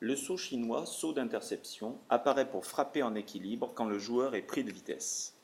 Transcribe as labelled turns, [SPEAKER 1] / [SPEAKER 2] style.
[SPEAKER 1] Le saut chinois, saut d'interception, apparaît pour frapper en équilibre quand le joueur est pris de vitesse.